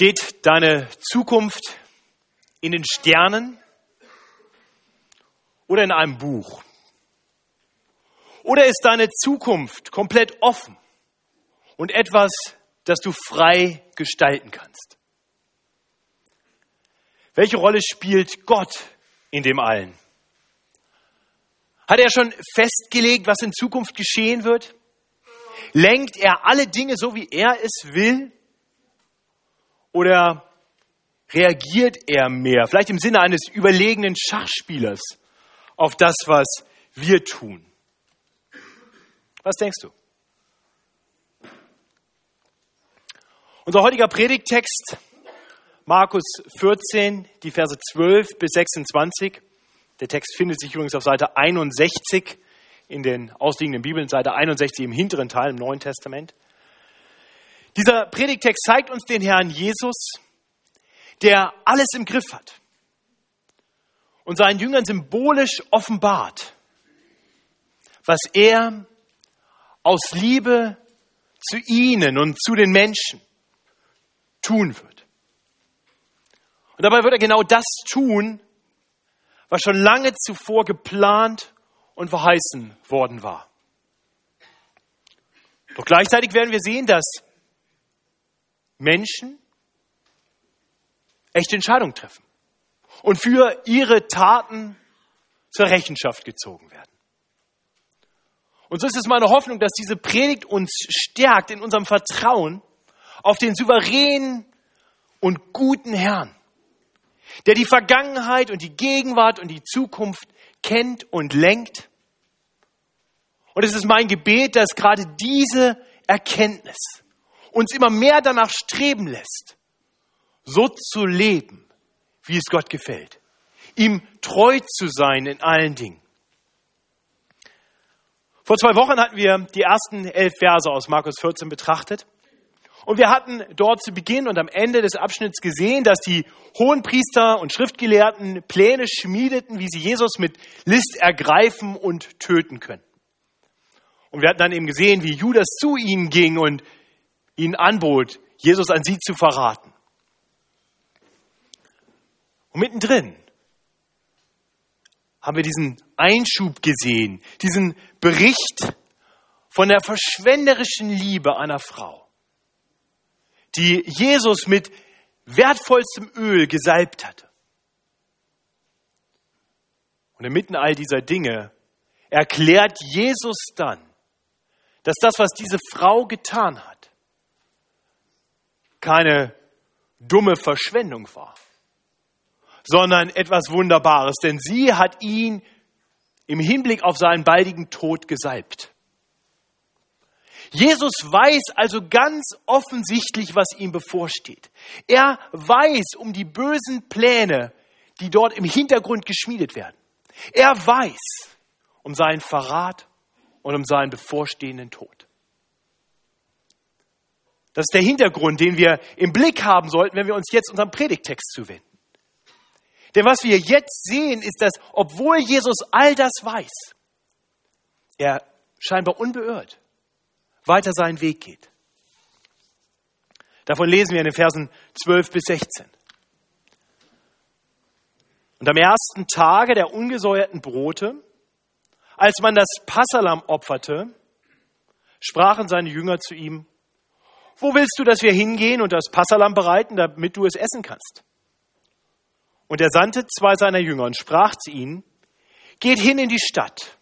Steht deine Zukunft in den Sternen oder in einem Buch? Oder ist deine Zukunft komplett offen und etwas, das du frei gestalten kannst? Welche Rolle spielt Gott in dem allen? Hat er schon festgelegt, was in Zukunft geschehen wird? Lenkt er alle Dinge so, wie er es will? Oder reagiert er mehr, vielleicht im Sinne eines überlegenen Schachspielers, auf das, was wir tun? Was denkst du? Unser heutiger Predigttext, Markus 14, die Verse 12 bis 26. Der Text findet sich übrigens auf Seite 61 in den ausliegenden Bibeln, Seite 61 im hinteren Teil im Neuen Testament. Dieser Predigtext zeigt uns den Herrn Jesus, der alles im Griff hat und seinen Jüngern symbolisch offenbart, was er aus Liebe zu ihnen und zu den Menschen tun wird. Und dabei wird er genau das tun, was schon lange zuvor geplant und verheißen worden war. Doch gleichzeitig werden wir sehen, dass Menschen echte Entscheidungen treffen und für ihre Taten zur Rechenschaft gezogen werden. Und so ist es meine Hoffnung, dass diese Predigt uns stärkt in unserem Vertrauen auf den souveränen und guten Herrn, der die Vergangenheit und die Gegenwart und die Zukunft kennt und lenkt. Und es ist mein Gebet, dass gerade diese Erkenntnis uns immer mehr danach streben lässt, so zu leben, wie es Gott gefällt, ihm treu zu sein in allen Dingen. Vor zwei Wochen hatten wir die ersten elf Verse aus Markus 14 betrachtet. Und wir hatten dort zu Beginn und am Ende des Abschnitts gesehen, dass die Hohenpriester und Schriftgelehrten Pläne schmiedeten, wie sie Jesus mit List ergreifen und töten können. Und wir hatten dann eben gesehen, wie Judas zu ihnen ging und ihnen anbot, Jesus an sie zu verraten. Und mittendrin haben wir diesen Einschub gesehen, diesen Bericht von der verschwenderischen Liebe einer Frau, die Jesus mit wertvollstem Öl gesalbt hatte. Und inmitten all dieser Dinge erklärt Jesus dann, dass das, was diese Frau getan hat, keine dumme Verschwendung war, sondern etwas Wunderbares, denn sie hat ihn im Hinblick auf seinen baldigen Tod gesalbt. Jesus weiß also ganz offensichtlich, was ihm bevorsteht. Er weiß um die bösen Pläne, die dort im Hintergrund geschmiedet werden. Er weiß um seinen Verrat und um seinen bevorstehenden Tod. Das ist der Hintergrund, den wir im Blick haben sollten, wenn wir uns jetzt unserem Predigtext zuwenden. Denn was wir jetzt sehen, ist, dass obwohl Jesus all das weiß, er scheinbar unbeirrt weiter seinen Weg geht. Davon lesen wir in den Versen 12 bis 16. Und am ersten Tage der ungesäuerten Brote, als man das Passalam opferte, sprachen seine Jünger zu ihm, wo willst du, dass wir hingehen und das Passalam bereiten, damit du es essen kannst? Und er sandte zwei seiner Jünger und sprach zu ihnen, geht hin in die Stadt.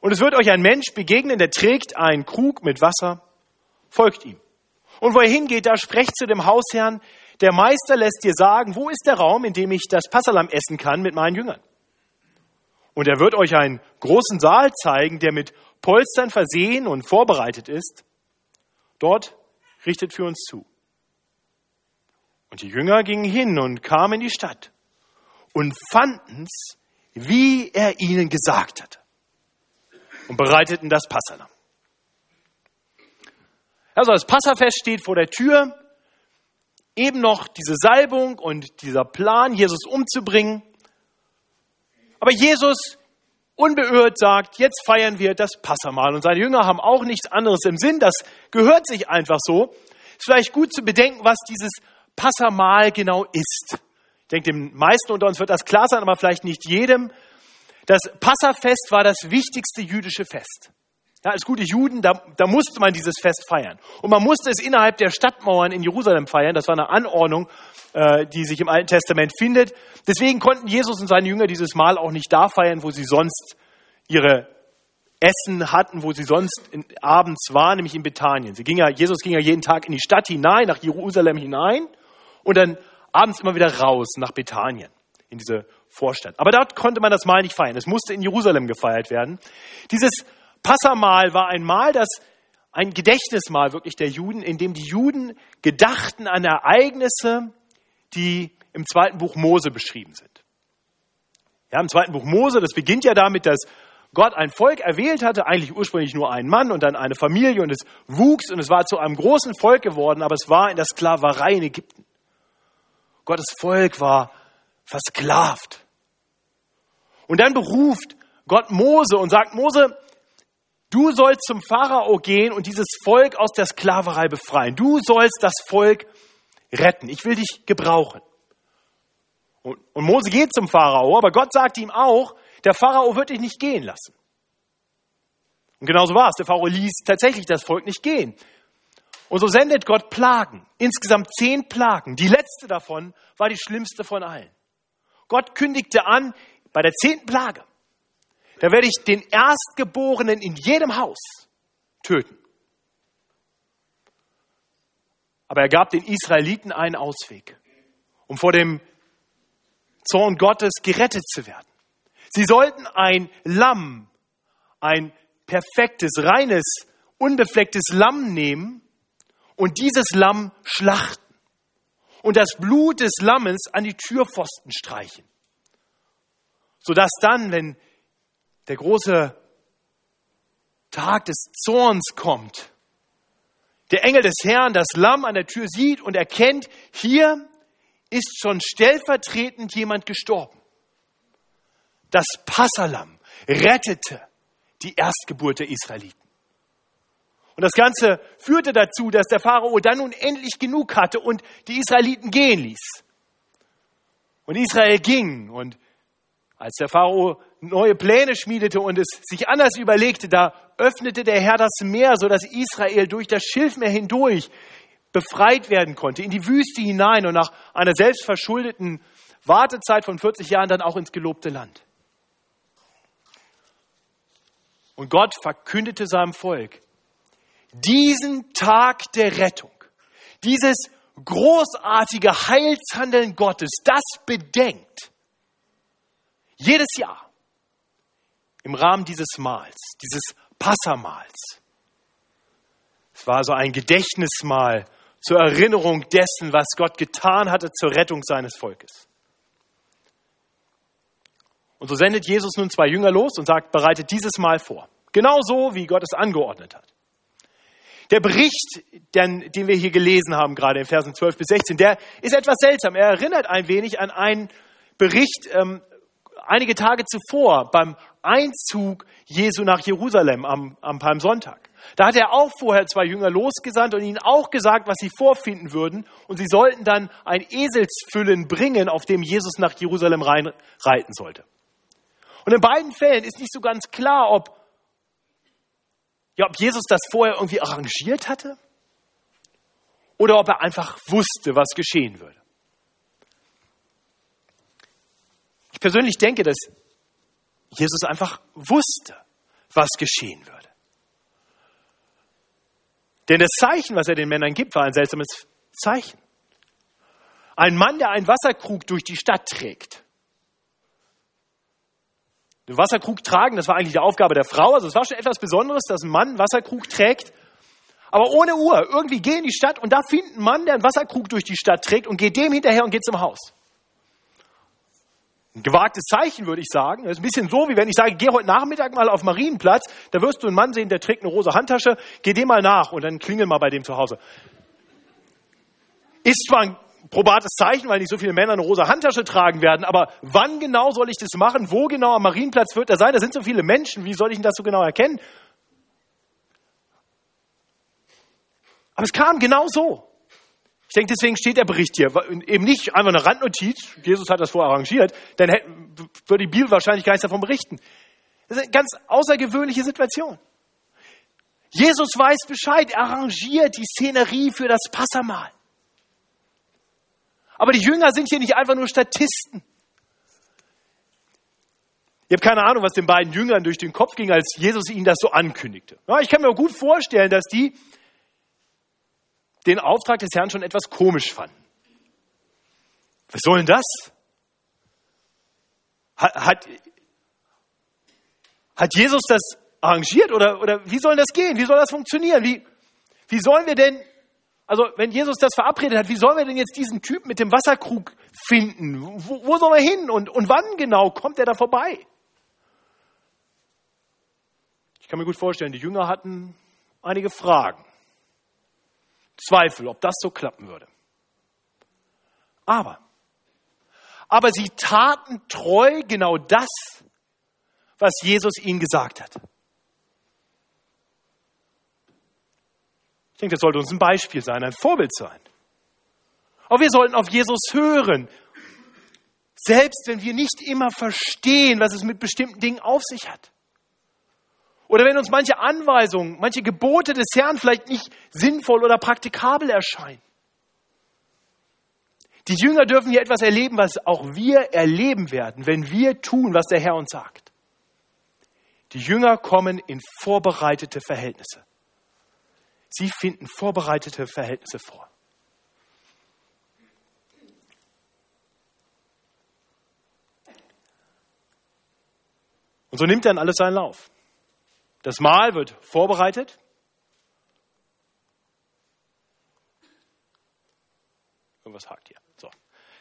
Und es wird euch ein Mensch begegnen, der trägt einen Krug mit Wasser, folgt ihm. Und wo er hingeht, da sprecht zu dem Hausherrn, der Meister lässt dir sagen, wo ist der Raum, in dem ich das Passalam essen kann mit meinen Jüngern? Und er wird euch einen großen Saal zeigen, der mit Polstern versehen und vorbereitet ist. Dort richtet für uns zu. Und die Jünger gingen hin und kamen in die Stadt und fanden's, wie er ihnen gesagt hatte, und bereiteten das Passalam. Also das Passafest steht vor der Tür, eben noch diese Salbung und dieser Plan, Jesus umzubringen. Aber Jesus unbeirrt sagt, jetzt feiern wir das Passamal. Und seine Jünger haben auch nichts anderes im Sinn, das gehört sich einfach so. Es ist vielleicht gut zu bedenken, was dieses Passamal genau ist. Ich denke, den meisten unter uns wird das klar sein, aber vielleicht nicht jedem. Das Passafest war das wichtigste jüdische Fest. Ja, als gute Juden, da, da musste man dieses Fest feiern. Und man musste es innerhalb der Stadtmauern in Jerusalem feiern. Das war eine Anordnung, äh, die sich im Alten Testament findet. Deswegen konnten Jesus und seine Jünger dieses Mal auch nicht da feiern, wo sie sonst ihre Essen hatten, wo sie sonst in, abends waren, nämlich in Bethanien. Sie ging ja, Jesus ging ja jeden Tag in die Stadt hinein, nach Jerusalem hinein und dann abends immer wieder raus nach Bethanien, in diese Vorstadt. Aber dort konnte man das Mahl nicht feiern. Es musste in Jerusalem gefeiert werden. Dieses Passamahl war ein Mahl, das ein Gedächtnismahl wirklich der Juden, in dem die Juden gedachten an Ereignisse, die im zweiten Buch Mose beschrieben sind. Ja, im zweiten Buch Mose, das beginnt ja damit, dass Gott ein Volk erwählt hatte, eigentlich ursprünglich nur einen Mann und dann eine Familie und es wuchs und es war zu einem großen Volk geworden, aber es war in der Sklaverei in Ägypten. Gottes Volk war versklavt. Und dann beruft Gott Mose und sagt, Mose, du sollst zum Pharao gehen und dieses Volk aus der Sklaverei befreien. Du sollst das Volk retten. Ich will dich gebrauchen. Und, und Mose geht zum Pharao, aber Gott sagt ihm auch, der Pharao wird dich nicht gehen lassen. Und genauso war es. Der Pharao ließ tatsächlich das Volk nicht gehen. Und so sendet Gott Plagen. Insgesamt zehn Plagen. Die letzte davon war die schlimmste von allen. Gott kündigte an, bei der zehnten Plage, da werde ich den Erstgeborenen in jedem Haus töten. Aber er gab den Israeliten einen Ausweg, um vor dem Zorn Gottes gerettet zu werden. Sie sollten ein Lamm, ein perfektes, reines, unbeflecktes Lamm nehmen und dieses Lamm schlachten und das Blut des Lammes an die Türpfosten streichen, sodass dann, wenn der große Tag des Zorns kommt, der Engel des Herrn das Lamm an der Tür sieht und erkennt, hier ist schon stellvertretend jemand gestorben. Das Passalam rettete die Erstgeburt der Israeliten. Und das Ganze führte dazu, dass der Pharao dann nun endlich genug hatte und die Israeliten gehen ließ. Und Israel ging. Und als der Pharao neue Pläne schmiedete und es sich anders überlegte, da öffnete der Herr das Meer, sodass Israel durch das Schilfmeer hindurch befreit werden konnte, in die Wüste hinein und nach einer selbstverschuldeten Wartezeit von 40 Jahren dann auch ins gelobte Land. Und Gott verkündete seinem Volk, diesen Tag der Rettung, dieses großartige Heilshandeln Gottes, das bedenkt jedes Jahr im Rahmen dieses Mahls, dieses Passamals. Es war so ein Gedächtnismahl zur Erinnerung dessen, was Gott getan hatte zur Rettung seines Volkes. Und so sendet Jesus nun zwei Jünger los und sagt, bereitet dieses Mal vor. Genau so, wie Gott es angeordnet hat. Der Bericht, den, den wir hier gelesen haben, gerade in Versen 12 bis 16, der ist etwas seltsam. Er erinnert ein wenig an einen Bericht ähm, einige Tage zuvor beim Einzug Jesu nach Jerusalem am, am Palmsonntag. Da hat er auch vorher zwei Jünger losgesandt und ihnen auch gesagt, was sie vorfinden würden. Und sie sollten dann ein Eselsfüllen bringen, auf dem Jesus nach Jerusalem rein, reiten sollte. Und in beiden Fällen ist nicht so ganz klar, ob ja, ob Jesus das vorher irgendwie arrangiert hatte oder ob er einfach wusste, was geschehen würde. Ich persönlich denke, dass Jesus einfach wusste, was geschehen würde. Denn das Zeichen, was er den Männern gibt, war ein seltsames Zeichen. Ein Mann, der einen Wasserkrug durch die Stadt trägt. Den Wasserkrug tragen, das war eigentlich die Aufgabe der Frau. Also es war schon etwas Besonderes, dass ein Mann einen Wasserkrug trägt. Aber ohne Uhr. Irgendwie gehen in die Stadt und da findet ein Mann, der einen Wasserkrug durch die Stadt trägt und geht dem hinterher und geht zum Haus. Ein gewagtes Zeichen, würde ich sagen. Das ist ein bisschen so, wie wenn ich sage, geh heute Nachmittag mal auf Marienplatz, da wirst du einen Mann sehen, der trägt eine rosa Handtasche, geh dem mal nach und dann klingel mal bei dem zu Hause. Ist zwar ein probates Zeichen, weil nicht so viele Männer eine rosa Handtasche tragen werden. Aber wann genau soll ich das machen? Wo genau am Marienplatz wird er sein? Da sind so viele Menschen. Wie soll ich das so genau erkennen? Aber es kam genau so. Ich denke, deswegen steht der Bericht hier. Eben nicht einfach eine Randnotiz, Jesus hat das vorher arrangiert, dann hätte, würde die Bibel wahrscheinlich gar nichts davon berichten. Das ist eine ganz außergewöhnliche Situation. Jesus weiß Bescheid, er arrangiert die Szenerie für das Passamal. Aber die Jünger sind hier nicht einfach nur Statisten. Ich habe keine Ahnung, was den beiden Jüngern durch den Kopf ging, als Jesus ihnen das so ankündigte. Ja, ich kann mir gut vorstellen, dass die den Auftrag des Herrn schon etwas komisch fanden. Was soll denn das? Hat, hat, hat Jesus das arrangiert oder, oder wie soll das gehen? Wie soll das funktionieren? Wie, wie sollen wir denn, also wenn Jesus das verabredet hat, wie sollen wir denn jetzt diesen Typ mit dem Wasserkrug finden? Wo, wo soll er hin und, und wann genau kommt er da vorbei? Ich kann mir gut vorstellen, die Jünger hatten einige Fragen. Zweifel, ob das so klappen würde. Aber, aber sie taten treu genau das, was Jesus ihnen gesagt hat. Ich denke, das sollte uns ein Beispiel sein, ein Vorbild sein. Auch wir sollten auf Jesus hören, selbst wenn wir nicht immer verstehen, was es mit bestimmten Dingen auf sich hat. Oder wenn uns manche Anweisungen, manche Gebote des Herrn vielleicht nicht sinnvoll oder praktikabel erscheinen. Die Jünger dürfen hier etwas erleben, was auch wir erleben werden, wenn wir tun, was der Herr uns sagt. Die Jünger kommen in vorbereitete Verhältnisse. Sie finden vorbereitete Verhältnisse vor. Und so nimmt dann alles seinen Lauf. Das Mahl wird vorbereitet. Irgendwas hakt hier. So.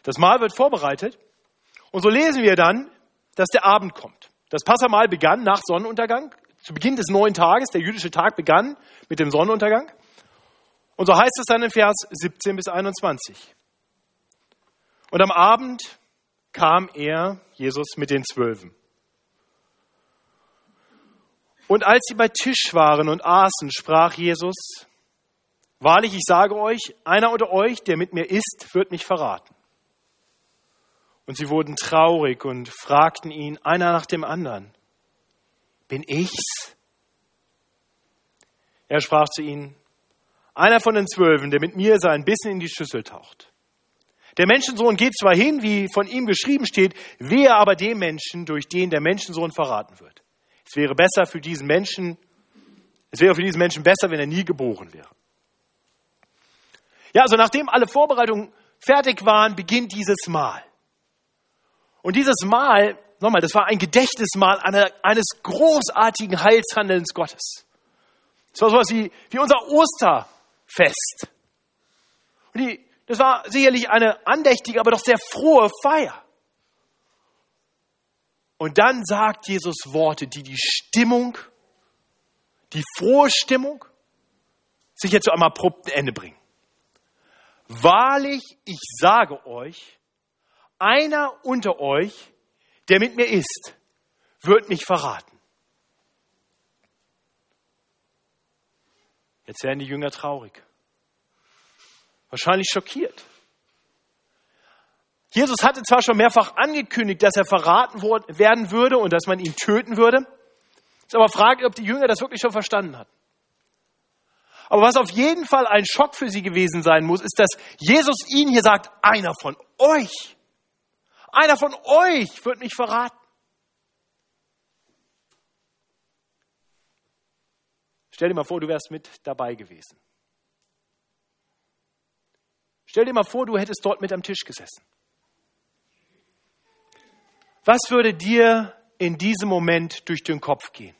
Das Mahl wird vorbereitet. Und so lesen wir dann, dass der Abend kommt. Das Passamahl begann nach Sonnenuntergang. Zu Beginn des neuen Tages, der jüdische Tag begann mit dem Sonnenuntergang. Und so heißt es dann in Vers 17 bis 21. Und am Abend kam er, Jesus, mit den Zwölfen. Und als sie bei Tisch waren und aßen, sprach Jesus, Wahrlich, ich sage euch, einer unter euch, der mit mir isst, wird mich verraten. Und sie wurden traurig und fragten ihn einer nach dem anderen, bin ich's? Er sprach zu ihnen, einer von den Zwölfen, der mit mir sein Bissen in die Schüssel taucht. Der Menschensohn geht zwar hin, wie von ihm geschrieben steht, wehe aber dem Menschen, durch den der Menschensohn verraten wird. Es wäre besser für diesen Menschen, es wäre für diesen Menschen besser, wenn er nie geboren wäre. Ja, also nachdem alle Vorbereitungen fertig waren, beginnt dieses Mahl. Und dieses Mahl, nochmal, das war ein Gedächtnismahl eines großartigen Heilshandelns Gottes. Das war sowas wie, wie unser Osterfest. Und die, das war sicherlich eine andächtige, aber doch sehr frohe Feier. Und dann sagt Jesus Worte, die die Stimmung, die frohe Stimmung, sicher zu einem abrupten Ende bringen. Wahrlich, ich sage euch, einer unter euch, der mit mir ist, wird mich verraten. Jetzt werden die Jünger traurig, wahrscheinlich schockiert. Jesus hatte zwar schon mehrfach angekündigt, dass er verraten werden würde und dass man ihn töten würde. Ist aber fraglich, ob die Jünger das wirklich schon verstanden hatten. Aber was auf jeden Fall ein Schock für sie gewesen sein muss, ist, dass Jesus ihnen hier sagt, einer von euch, einer von euch wird mich verraten. Stell dir mal vor, du wärst mit dabei gewesen. Stell dir mal vor, du hättest dort mit am Tisch gesessen. Was würde dir in diesem Moment durch den Kopf gehen?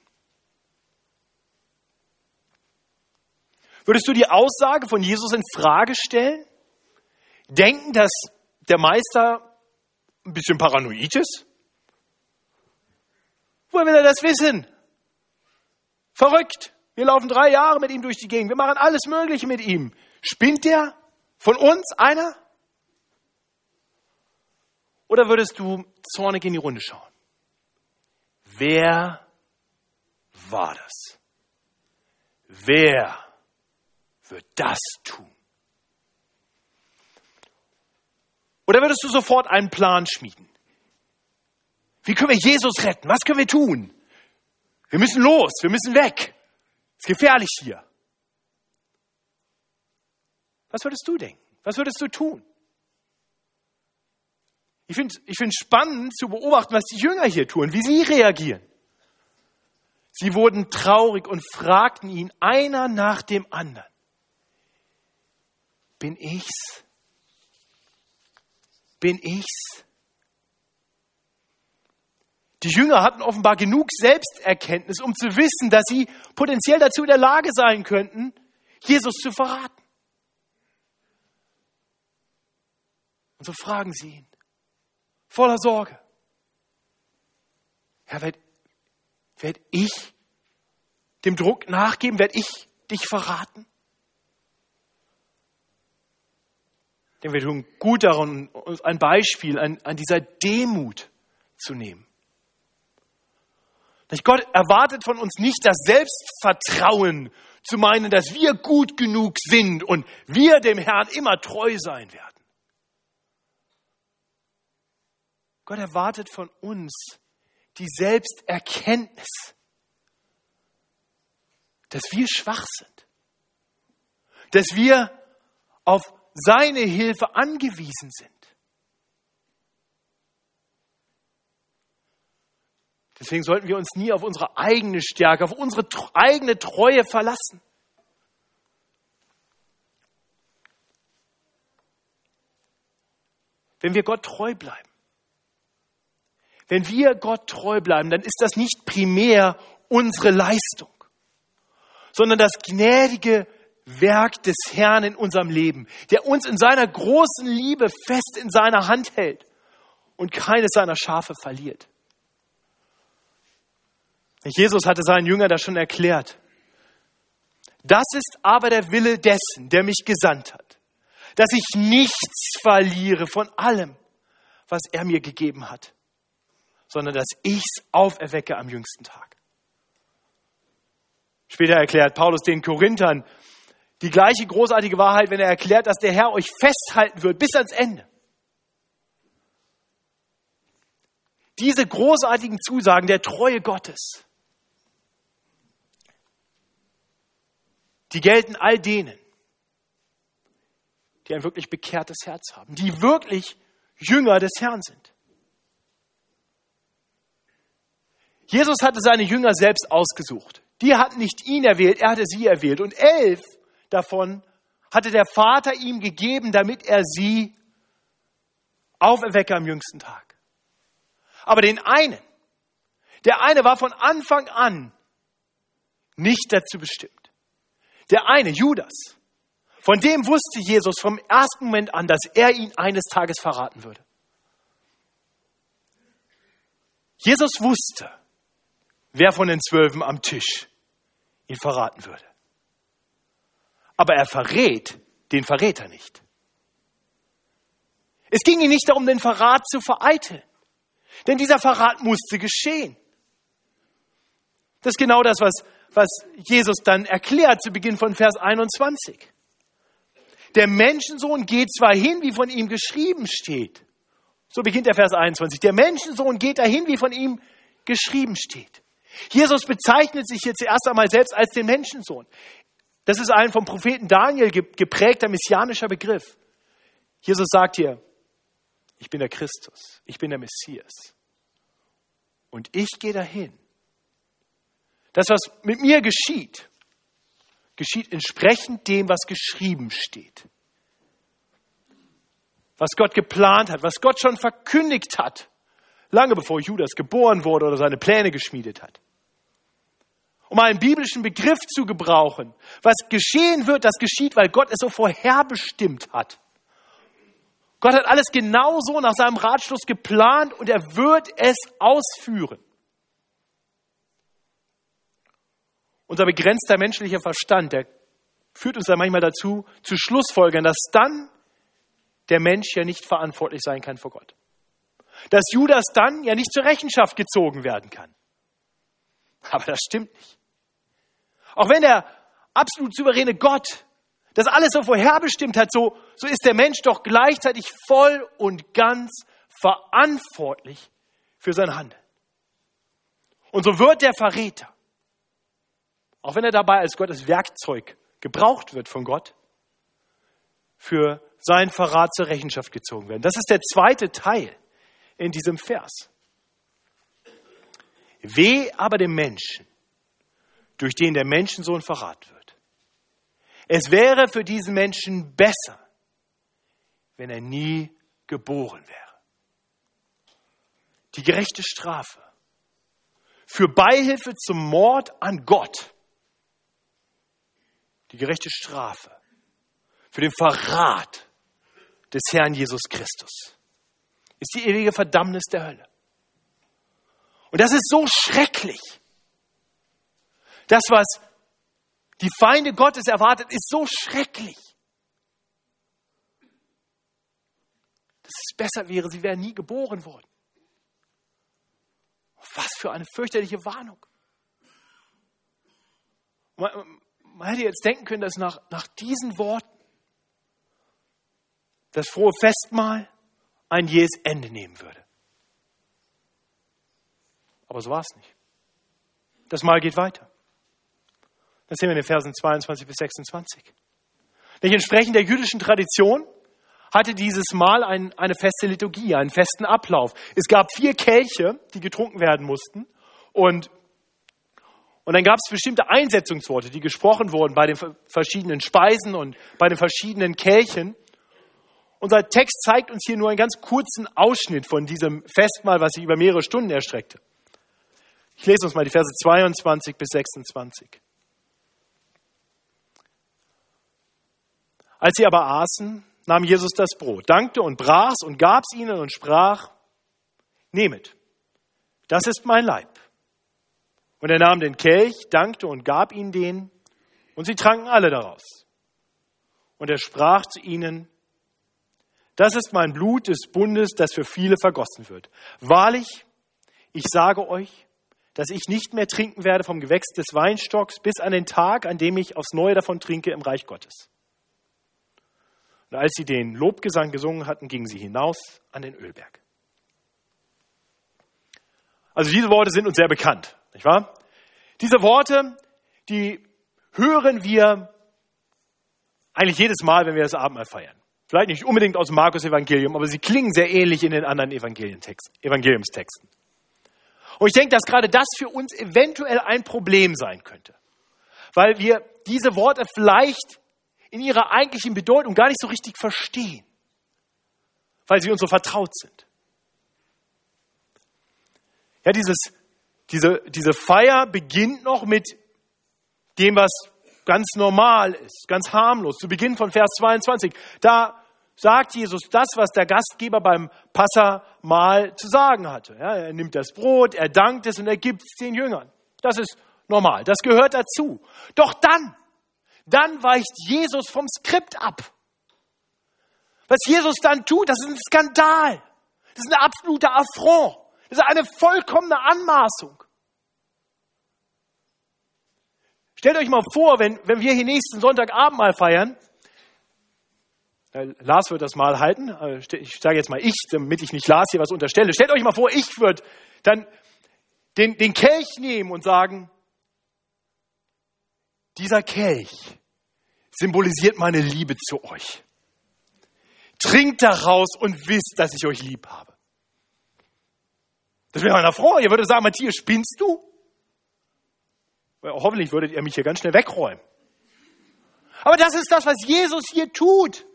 Würdest du die Aussage von Jesus in Frage stellen? Denken, dass der Meister ein bisschen paranoid ist? Woher will er das wissen? Verrückt. Wir laufen drei Jahre mit ihm durch die Gegend. Wir machen alles Mögliche mit ihm. Spinnt der? Von uns einer? Oder würdest du zornig in die Runde schauen? Wer war das? Wer wird das tun? Oder würdest du sofort einen Plan schmieden? Wie können wir Jesus retten? Was können wir tun? Wir müssen los, wir müssen weg. Es ist gefährlich hier. Was würdest du denken? Was würdest du tun? Ich finde ich find spannend zu beobachten, was die Jünger hier tun, wie sie reagieren. Sie wurden traurig und fragten ihn einer nach dem anderen. Bin ich's? Bin ich's? Die Jünger hatten offenbar genug Selbsterkenntnis, um zu wissen, dass sie potenziell dazu in der Lage sein könnten, Jesus zu verraten. Und so fragen sie ihn, voller Sorge, Herr, werde werd ich dem Druck nachgeben, werde ich dich verraten? Denn wir tun gut daran, uns ein Beispiel an, an dieser Demut zu nehmen. Gott erwartet von uns nicht das Selbstvertrauen zu meinen, dass wir gut genug sind und wir dem Herrn immer treu sein werden. Gott erwartet von uns die Selbsterkenntnis, dass wir schwach sind, dass wir auf seine Hilfe angewiesen sind. Deswegen sollten wir uns nie auf unsere eigene Stärke, auf unsere eigene Treue verlassen. Wenn wir Gott treu bleiben, wenn wir Gott treu bleiben, dann ist das nicht primär unsere Leistung, sondern das gnädige Werk des Herrn in unserem Leben, der uns in seiner großen Liebe fest in seiner Hand hält und keines seiner Schafe verliert. Jesus hatte seinen Jüngern das schon erklärt. Das ist aber der Wille dessen, der mich gesandt hat, dass ich nichts verliere von allem, was er mir gegeben hat, sondern dass ich es auferwecke am jüngsten Tag. Später erklärt Paulus den Korinthern die gleiche großartige Wahrheit, wenn er erklärt, dass der Herr euch festhalten wird bis ans Ende. Diese großartigen Zusagen der Treue Gottes Die gelten all denen, die ein wirklich bekehrtes Herz haben, die wirklich Jünger des Herrn sind. Jesus hatte seine Jünger selbst ausgesucht. Die hatten nicht ihn erwählt, er hatte sie erwählt. Und elf davon hatte der Vater ihm gegeben, damit er sie auferwecke am jüngsten Tag. Aber den einen, der eine war von Anfang an nicht dazu bestimmt. Der eine, Judas, von dem wusste Jesus vom ersten Moment an, dass er ihn eines Tages verraten würde. Jesus wusste, wer von den Zwölfen am Tisch ihn verraten würde. Aber er verrät den Verräter nicht. Es ging ihm nicht darum, den Verrat zu vereiteln. Denn dieser Verrat musste geschehen. Das ist genau das, was was Jesus dann erklärt zu Beginn von Vers 21. Der Menschensohn geht zwar hin, wie von ihm geschrieben steht. So beginnt der Vers 21. Der Menschensohn geht dahin, wie von ihm geschrieben steht. Jesus bezeichnet sich hier zuerst einmal selbst als den Menschensohn. Das ist ein vom Propheten Daniel geprägter messianischer Begriff. Jesus sagt hier, ich bin der Christus, ich bin der Messias. Und ich gehe dahin, das, was mit mir geschieht, geschieht entsprechend dem, was geschrieben steht. Was Gott geplant hat, was Gott schon verkündigt hat, lange bevor Judas geboren wurde oder seine Pläne geschmiedet hat. Um einen biblischen Begriff zu gebrauchen, was geschehen wird, das geschieht, weil Gott es so vorherbestimmt hat. Gott hat alles genauso nach seinem Ratschluss geplant und er wird es ausführen. Unser begrenzter menschlicher Verstand, der führt uns dann manchmal dazu, zu Schlussfolgern, dass dann der Mensch ja nicht verantwortlich sein kann vor Gott. Dass Judas dann ja nicht zur Rechenschaft gezogen werden kann. Aber das stimmt nicht. Auch wenn der absolut souveräne Gott das alles so vorherbestimmt hat, so, so ist der Mensch doch gleichzeitig voll und ganz verantwortlich für sein Handeln. Und so wird der Verräter, auch wenn er dabei als Gottes Werkzeug gebraucht wird von Gott, für seinen Verrat zur Rechenschaft gezogen werden. Das ist der zweite Teil in diesem Vers. Weh aber dem Menschen, durch den der Menschensohn verrat wird. Es wäre für diesen Menschen besser, wenn er nie geboren wäre. Die gerechte Strafe für Beihilfe zum Mord an Gott. Die gerechte Strafe für den Verrat des Herrn Jesus Christus ist die ewige Verdammnis der Hölle. Und das ist so schrecklich. Das, was die Feinde Gottes erwartet, ist so schrecklich. Dass es besser wäre, sie wären nie geboren worden. Was für eine fürchterliche Warnung. Man, man hätte jetzt denken können, dass nach, nach diesen Worten das frohe Festmahl ein jähes Ende nehmen würde. Aber so war es nicht. Das Mahl geht weiter. Das sehen wir in den Versen 22 bis 26. Nicht entsprechend der jüdischen Tradition hatte dieses Mahl ein, eine feste Liturgie, einen festen Ablauf. Es gab vier Kelche, die getrunken werden mussten. Und, und dann gab es bestimmte Einsetzungsworte, die gesprochen wurden bei den verschiedenen Speisen und bei den verschiedenen Kelchen. Unser Text zeigt uns hier nur einen ganz kurzen Ausschnitt von diesem Festmahl, was sich über mehrere Stunden erstreckte. Ich lese uns mal die Verse 22 bis 26. Als sie aber aßen, nahm Jesus das Brot, dankte und brach's und gab's ihnen und sprach, nehmet, das ist mein Leib. Und er nahm den Kelch, dankte und gab ihnen den, und sie tranken alle daraus. Und er sprach zu ihnen, das ist mein Blut des Bundes, das für viele vergossen wird. Wahrlich, ich sage euch, dass ich nicht mehr trinken werde vom Gewächs des Weinstocks bis an den Tag, an dem ich aufs Neue davon trinke im Reich Gottes. Und als sie den Lobgesang gesungen hatten, gingen sie hinaus an den Ölberg. Also diese Worte sind uns sehr bekannt, nicht wahr? Diese Worte, die hören wir eigentlich jedes Mal, wenn wir das Abendmahl feiern. Vielleicht nicht unbedingt aus dem Markus-Evangelium, aber sie klingen sehr ähnlich in den anderen Evangeliumstexten. Und ich denke, dass gerade das für uns eventuell ein Problem sein könnte, weil wir diese Worte vielleicht in ihrer eigentlichen Bedeutung gar nicht so richtig verstehen, weil sie uns so vertraut sind. Ja, dieses, diese, diese Feier beginnt noch mit dem, was ganz normal ist, ganz harmlos. Zu Beginn von Vers 22, da sagt Jesus das, was der Gastgeber beim Passamal zu sagen hatte. Ja, er nimmt das Brot, er dankt es und er gibt es den Jüngern. Das ist normal, das gehört dazu. Doch dann, dann weicht Jesus vom Skript ab. Was Jesus dann tut, das ist ein Skandal. Das ist ein absoluter Affront. Das ist eine vollkommene Anmaßung. Stellt euch mal vor, wenn, wenn wir hier nächsten Sonntagabend mal feiern, äh, Lars wird das mal halten. Äh, ich sage jetzt mal ich, damit ich nicht Lars hier was unterstelle. Stellt euch mal vor, ich würde dann den, den Kelch nehmen und sagen, dieser Kelch symbolisiert meine Liebe zu euch. Trinkt daraus und wisst, dass ich euch lieb habe. Das wäre meiner Frau. Ihr würdet sagen, Matthias, spinnst du? Hoffentlich würdet ihr mich hier ganz schnell wegräumen. Aber das ist das, was Jesus hier tut.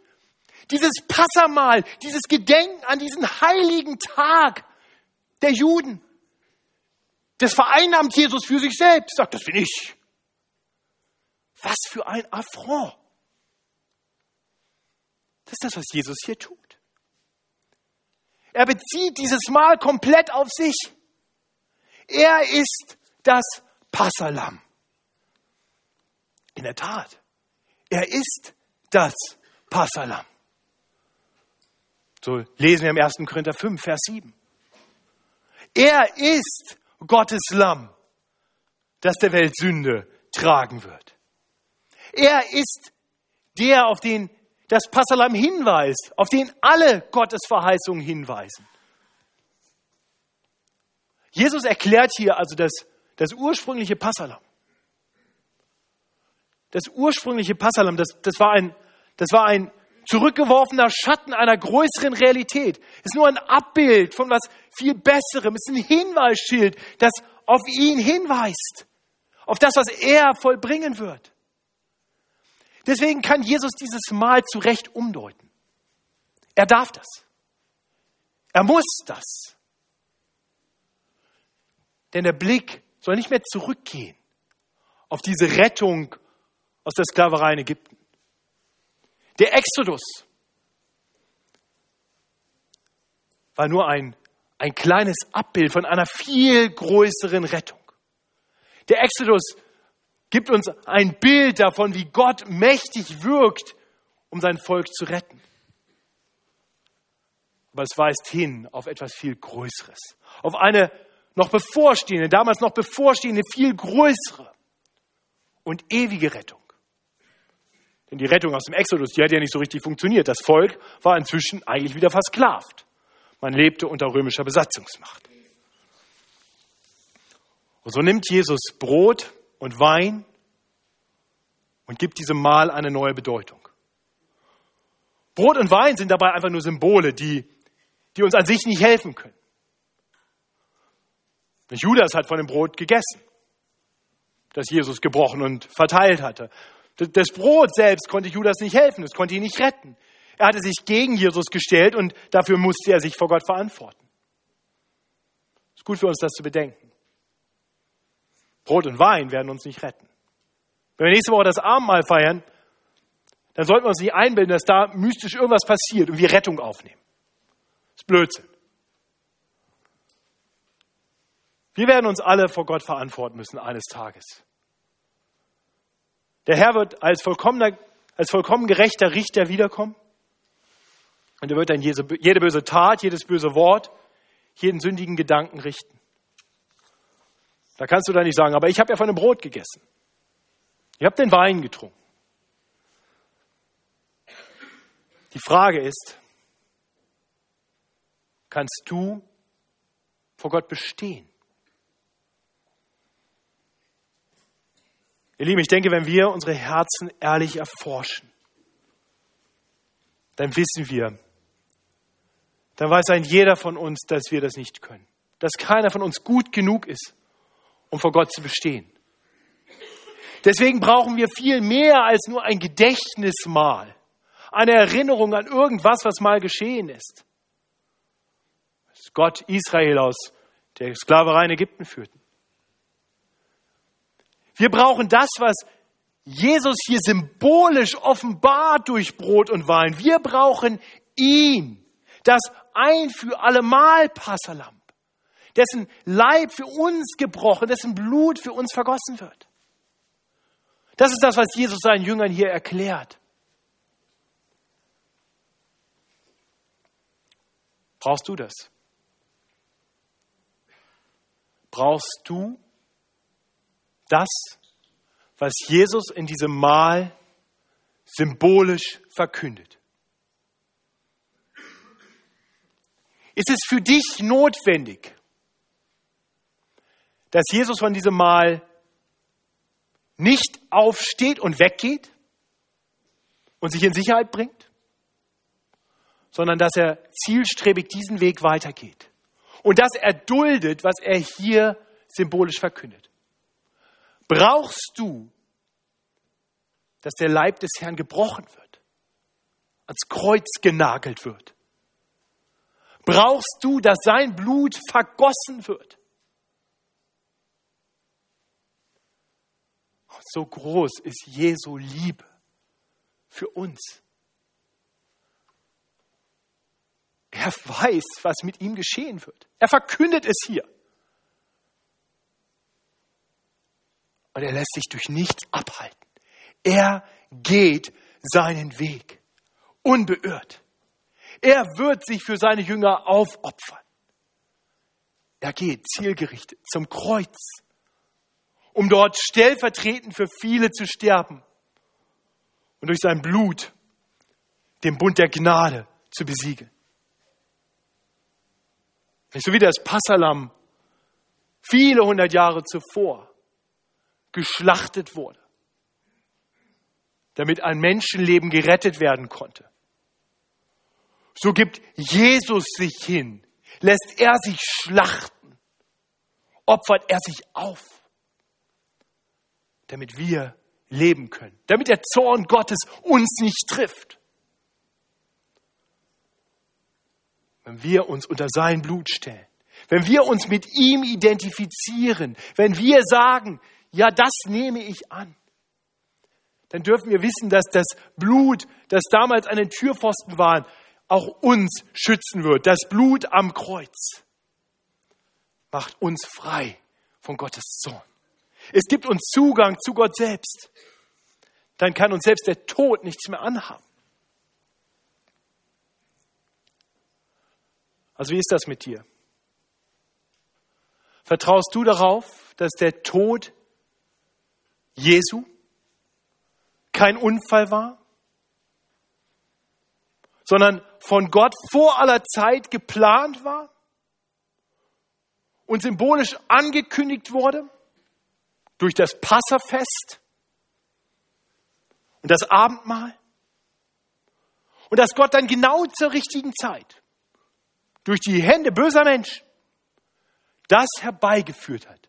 Dieses Passamal, dieses Gedenken an diesen heiligen Tag der Juden. Das vereinnahmt Jesus für sich selbst. Sagt, das bin ich. Was für ein Affront. Das ist das, was Jesus hier tut. Er bezieht dieses Mal komplett auf sich. Er ist das Passalam. In der Tat, er ist das Passalam. So lesen wir im 1. Korinther 5, Vers 7. Er ist Gottes Lamm, das der Welt Sünde tragen wird. Er ist der, auf den das Passalam hinweist, auf den alle Gottes Verheißungen hinweisen. Jesus erklärt hier also das, das ursprüngliche Passalam. Das ursprüngliche Passalam, das, das, war ein, das war ein zurückgeworfener Schatten einer größeren Realität. Es ist nur ein Abbild von was viel Besserem. Es ist ein Hinweisschild, das auf ihn hinweist. Auf das, was er vollbringen wird. Deswegen kann Jesus dieses Mal zu Recht umdeuten. Er darf das. Er muss das. Denn der Blick soll nicht mehr zurückgehen auf diese Rettung aus der Sklaverei in Ägypten. Der Exodus war nur ein, ein kleines Abbild von einer viel größeren Rettung. Der Exodus gibt uns ein Bild davon, wie Gott mächtig wirkt, um sein Volk zu retten. Aber es weist hin auf etwas viel Größeres, auf eine noch bevorstehende, damals noch bevorstehende, viel größere und ewige Rettung. Denn die Rettung aus dem Exodus, die hat ja nicht so richtig funktioniert. Das Volk war inzwischen eigentlich wieder versklavt. Man lebte unter römischer Besatzungsmacht. Und so nimmt Jesus Brot und Wein und gibt diesem Mahl eine neue Bedeutung. Brot und Wein sind dabei einfach nur Symbole, die, die uns an sich nicht helfen können. Judas hat von dem Brot gegessen, das Jesus gebrochen und verteilt hatte. Das Brot selbst konnte Judas nicht helfen, es konnte ihn nicht retten. Er hatte sich gegen Jesus gestellt und dafür musste er sich vor Gott verantworten. Es ist gut für uns, das zu bedenken. Brot und Wein werden uns nicht retten. Wenn wir nächste Woche das Abendmahl feiern, dann sollten wir uns nicht einbilden, dass da mystisch irgendwas passiert und wir Rettung aufnehmen. Das ist Blödsinn. Wir werden uns alle vor Gott verantworten müssen eines Tages. Der Herr wird als, vollkommener, als vollkommen gerechter Richter wiederkommen. Und er wird dann jede böse Tat, jedes böse Wort, jeden sündigen Gedanken richten. Da kannst du da nicht sagen, aber ich habe ja von dem Brot gegessen. Ich habe den Wein getrunken. Die Frage ist, kannst du vor Gott bestehen? Ihr Lieben, ich denke, wenn wir unsere Herzen ehrlich erforschen, dann wissen wir, dann weiß ein jeder von uns, dass wir das nicht können. Dass keiner von uns gut genug ist, um vor Gott zu bestehen. Deswegen brauchen wir viel mehr als nur ein Gedächtnismal, eine Erinnerung an irgendwas, was mal geschehen ist. Dass Gott Israel aus der Sklaverei in Ägypten führten. Wir brauchen das, was Jesus hier symbolisch offenbart durch Brot und Wein. Wir brauchen ihn, das ein für allemal Passalamp, dessen Leib für uns gebrochen, dessen Blut für uns vergossen wird. Das ist das, was Jesus seinen Jüngern hier erklärt. Brauchst du das? Brauchst du das, was Jesus in diesem Mahl symbolisch verkündet. Ist es für dich notwendig, dass Jesus von diesem Mahl nicht aufsteht und weggeht und sich in Sicherheit bringt, sondern dass er zielstrebig diesen Weg weitergeht und dass er duldet, was er hier symbolisch verkündet. Brauchst du, dass der Leib des Herrn gebrochen wird, ans Kreuz genagelt wird? Brauchst du, dass sein Blut vergossen wird? So groß ist Jesu Liebe für uns. Er weiß, was mit ihm geschehen wird. Er verkündet es hier. Und er lässt sich durch nichts abhalten. Er geht seinen Weg, unbeirrt. Er wird sich für seine Jünger aufopfern. Er geht zielgerichtet zum Kreuz, um dort stellvertretend für viele zu sterben, und durch sein Blut den Bund der Gnade zu besiegeln. Nicht so wie das Passalam viele hundert Jahre zuvor geschlachtet wurde, damit ein Menschenleben gerettet werden konnte. So gibt Jesus sich hin, lässt er sich schlachten, opfert er sich auf, damit wir leben können, damit der Zorn Gottes uns nicht trifft. Wenn wir uns unter sein Blut stellen, wenn wir uns mit ihm identifizieren, wenn wir sagen, ja, das nehme ich an, dann dürfen wir wissen, dass das Blut, das damals an den Türpfosten war, auch uns schützen wird. Das Blut am Kreuz macht uns frei von Gottes Zorn. Es gibt uns Zugang zu Gott selbst. Dann kann uns selbst der Tod nichts mehr anhaben. Also wie ist das mit dir? Vertraust du darauf, dass der Tod Jesu kein Unfall war, sondern von Gott vor aller Zeit geplant war und symbolisch angekündigt wurde durch das Passafest und das Abendmahl und dass Gott dann genau zur richtigen Zeit durch die Hände böser Menschen das herbeigeführt hat,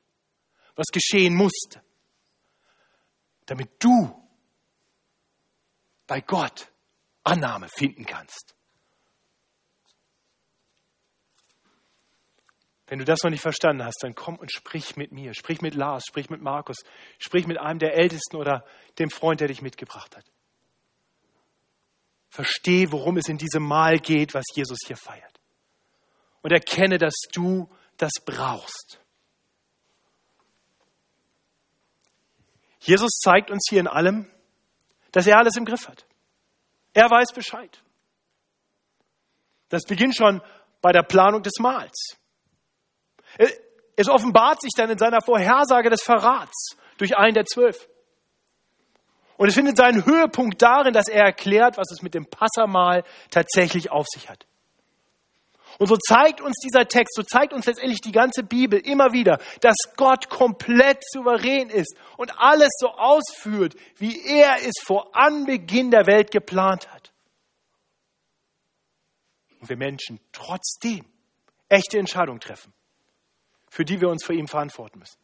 was geschehen musste, damit du bei Gott Annahme finden kannst. Wenn du das noch nicht verstanden hast, dann komm und sprich mit mir, sprich mit Lars, sprich mit Markus, sprich mit einem der Ältesten oder dem Freund, der dich mitgebracht hat. Versteh, worum es in diesem Mahl geht, was Jesus hier feiert. Und erkenne, dass du das brauchst. Jesus zeigt uns hier in allem, dass er alles im Griff hat. Er weiß Bescheid. Das beginnt schon bei der Planung des Mahls. Es offenbart sich dann in seiner Vorhersage des Verrats durch einen der zwölf. Und es findet seinen Höhepunkt darin, dass er erklärt, was es mit dem Passamahl tatsächlich auf sich hat. Und so zeigt uns dieser Text, so zeigt uns letztendlich die ganze Bibel immer wieder, dass Gott komplett souverän ist und alles so ausführt, wie er es vor Anbeginn der Welt geplant hat. Und wir Menschen trotzdem echte Entscheidungen treffen für die wir uns vor ihm verantworten müssen.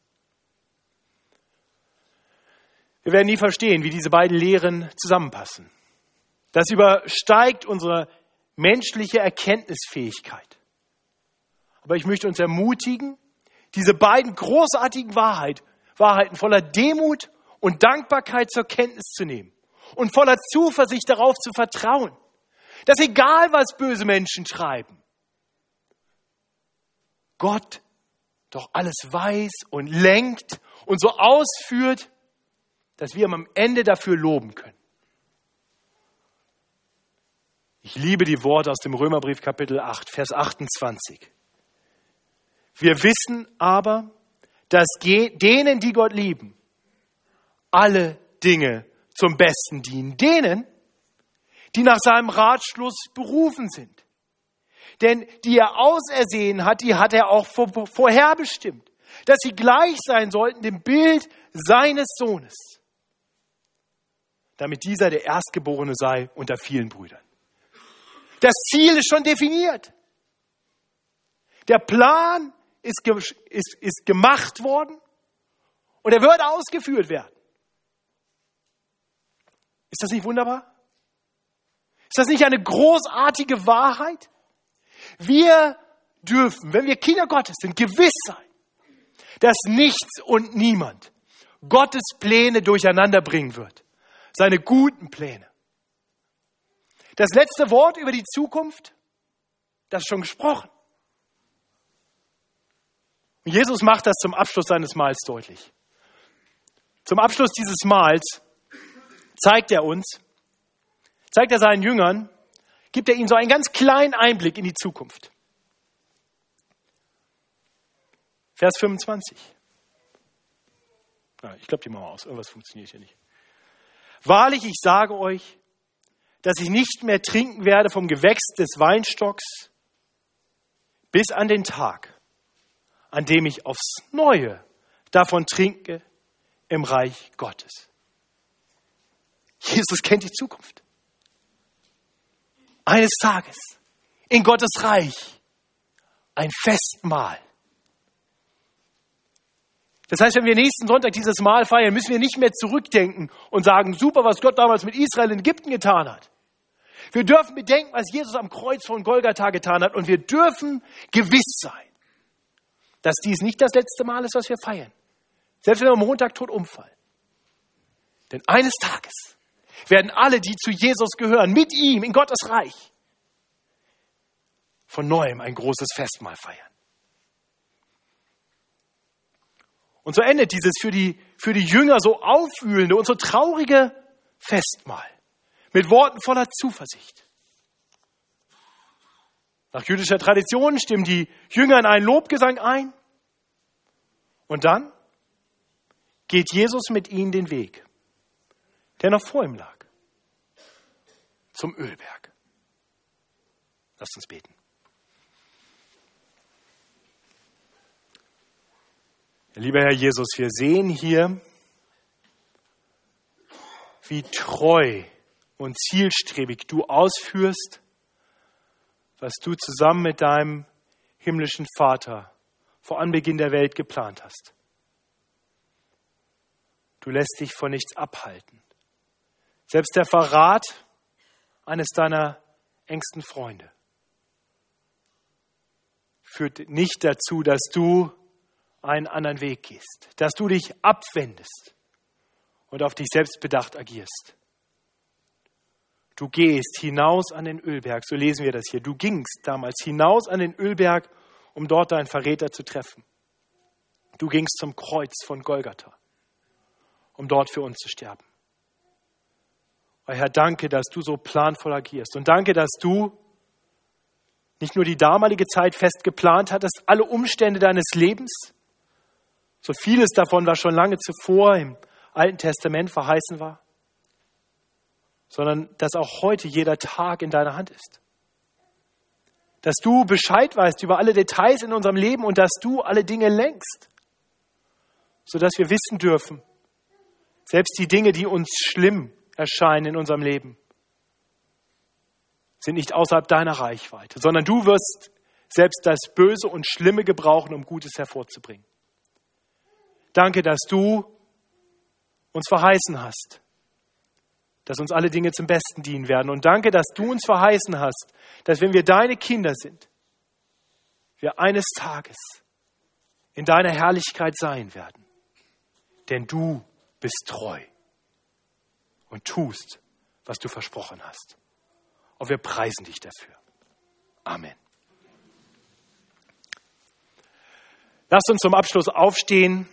Wir werden nie verstehen, wie diese beiden Lehren zusammenpassen. Das übersteigt unsere menschliche Erkenntnisfähigkeit. Aber ich möchte uns ermutigen, diese beiden großartigen Wahrheit, Wahrheiten voller Demut und Dankbarkeit zur Kenntnis zu nehmen und voller Zuversicht darauf zu vertrauen, dass egal was böse Menschen treiben, Gott doch alles weiß und lenkt und so ausführt, dass wir am Ende dafür loben können. Ich liebe die Worte aus dem Römerbrief Kapitel 8, Vers 28. Wir wissen aber, dass denen, die Gott lieben, alle Dinge zum Besten dienen. Denen, die nach seinem Ratschluss berufen sind. Denn die er ausersehen hat, die hat er auch vorherbestimmt, dass sie gleich sein sollten dem Bild seines Sohnes, damit dieser der Erstgeborene sei unter vielen Brüdern. Das Ziel ist schon definiert. Der Plan ist, ist, ist gemacht worden und er wird ausgeführt werden. Ist das nicht wunderbar? Ist das nicht eine großartige Wahrheit? Wir dürfen, wenn wir Kinder Gottes sind, gewiss sein, dass nichts und niemand Gottes Pläne durcheinander bringen wird. Seine guten Pläne. Das letzte Wort über die Zukunft, das ist schon gesprochen. Jesus macht das zum Abschluss seines Mahls deutlich. Zum Abschluss dieses Mahls zeigt er uns, zeigt er seinen Jüngern, gibt er ihnen so einen ganz kleinen Einblick in die Zukunft. Vers 25. Ah, ich glaube, die wir aus. Irgendwas funktioniert hier nicht. Wahrlich, ich sage euch, dass ich nicht mehr trinken werde vom Gewächs des Weinstocks bis an den Tag, an dem ich aufs Neue davon trinke im Reich Gottes. Jesus kennt die Zukunft. Eines Tages in Gottes Reich ein Festmahl. Das heißt, wenn wir nächsten Sonntag dieses Mahl feiern, müssen wir nicht mehr zurückdenken und sagen, super, was Gott damals mit Israel in Ägypten getan hat. Wir dürfen bedenken, was Jesus am Kreuz von Golgatha getan hat und wir dürfen gewiss sein, dass dies nicht das letzte Mal ist, was wir feiern. Selbst wenn wir am Montag tot umfallen. Denn eines Tages werden alle, die zu Jesus gehören, mit ihm in Gottes Reich von neuem ein großes Festmahl feiern. Und so endet dieses für die, für die Jünger so aufwühlende und so traurige Festmahl mit Worten voller Zuversicht. Nach jüdischer Tradition stimmen die Jünger in einen Lobgesang ein und dann geht Jesus mit ihnen den Weg, der noch vor ihm lag, zum Ölberg. Lasst uns beten. Lieber Herr Jesus, wir sehen hier, wie treu und zielstrebig du ausführst, was du zusammen mit deinem himmlischen Vater vor Anbeginn der Welt geplant hast. Du lässt dich von nichts abhalten. Selbst der Verrat eines deiner engsten Freunde führt nicht dazu, dass du einen anderen Weg gehst, dass du dich abwendest und auf dich selbst bedacht agierst. Du gehst hinaus an den Ölberg, so lesen wir das hier. Du gingst damals hinaus an den Ölberg, um dort deinen Verräter zu treffen. Du gingst zum Kreuz von Golgatha, um dort für uns zu sterben. Oh Herr, danke, dass du so planvoll agierst. Und danke, dass du nicht nur die damalige Zeit fest geplant hattest, alle Umstände deines Lebens, so vieles davon, was schon lange zuvor im Alten Testament verheißen war, sondern dass auch heute jeder Tag in deiner Hand ist. Dass du Bescheid weißt über alle Details in unserem Leben und dass du alle Dinge lenkst, sodass wir wissen dürfen, selbst die Dinge, die uns schlimm erscheinen in unserem Leben, sind nicht außerhalb deiner Reichweite, sondern du wirst selbst das Böse und Schlimme gebrauchen, um Gutes hervorzubringen. Danke, dass du uns verheißen hast, dass uns alle Dinge zum Besten dienen werden. Und danke, dass du uns verheißen hast, dass wenn wir deine Kinder sind, wir eines Tages in deiner Herrlichkeit sein werden. Denn du bist treu und tust, was du versprochen hast. Und wir preisen dich dafür. Amen. Lasst uns zum Abschluss aufstehen.